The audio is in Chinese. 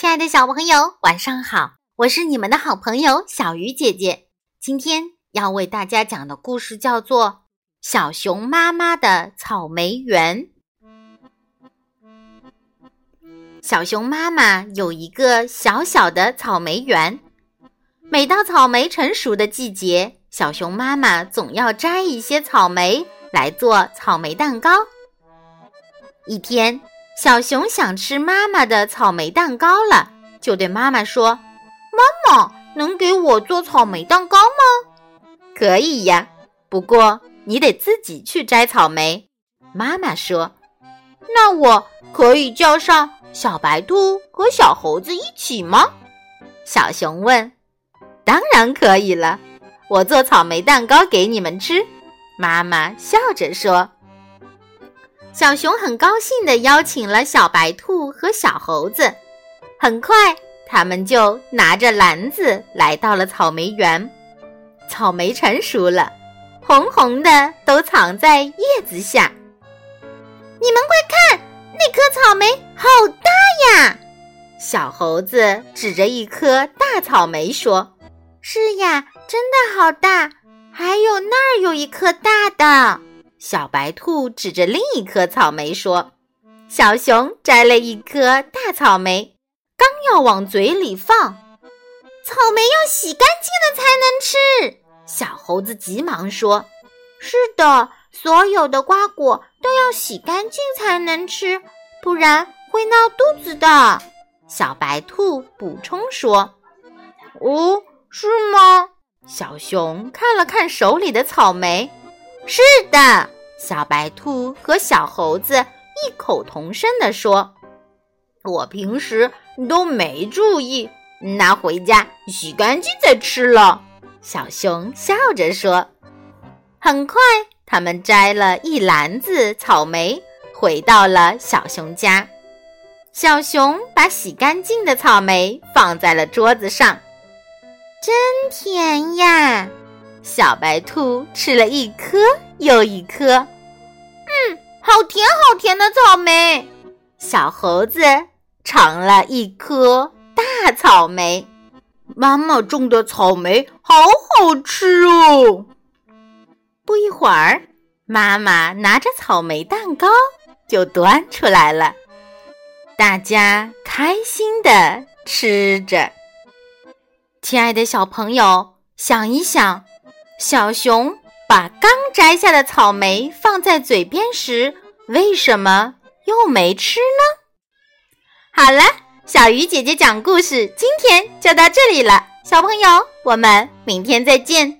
亲爱的小朋友，晚上好！我是你们的好朋友小鱼姐姐。今天要为大家讲的故事叫做《小熊妈妈的草莓园》。小熊妈妈有一个小小的草莓园，每到草莓成熟的季节，小熊妈妈总要摘一些草莓来做草莓蛋糕。一天。小熊想吃妈妈的草莓蛋糕了，就对妈妈说：“妈妈，能给我做草莓蛋糕吗？”“可以呀，不过你得自己去摘草莓。”妈妈说。“那我可以叫上小白兔和小猴子一起吗？”小熊问。“当然可以了，我做草莓蛋糕给你们吃。”妈妈笑着说。小熊很高兴地邀请了小白兔和小猴子。很快，他们就拿着篮子来到了草莓园。草莓成熟了，红红的，都藏在叶子下。你们快看，那颗草莓好大呀！小猴子指着一颗大草莓说：“是呀，真的好大。还有那儿有一颗大的。”小白兔指着另一颗草莓说：“小熊摘了一颗大草莓，刚要往嘴里放，草莓要洗干净了才能吃。”小猴子急忙说：“是的，所有的瓜果都要洗干净才能吃，不然会闹肚子的。”小白兔补充说：“哦，是吗？”小熊看了看手里的草莓。是的，小白兔和小猴子异口同声地说：“我平时都没注意，拿回家洗干净再吃了。”小熊笑着说。很快，他们摘了一篮子草莓，回到了小熊家。小熊把洗干净的草莓放在了桌子上，真甜呀！小白兔吃了一颗又一颗，嗯，好甜好甜的草莓。小猴子尝了一颗大草莓，妈妈种的草莓好好吃哦。不一会儿，妈妈拿着草莓蛋糕就端出来了，大家开心的吃着。亲爱的小朋友，想一想。小熊把刚摘下的草莓放在嘴边时，为什么又没吃呢？好了，小鱼姐姐讲故事，今天就到这里了。小朋友，我们明天再见。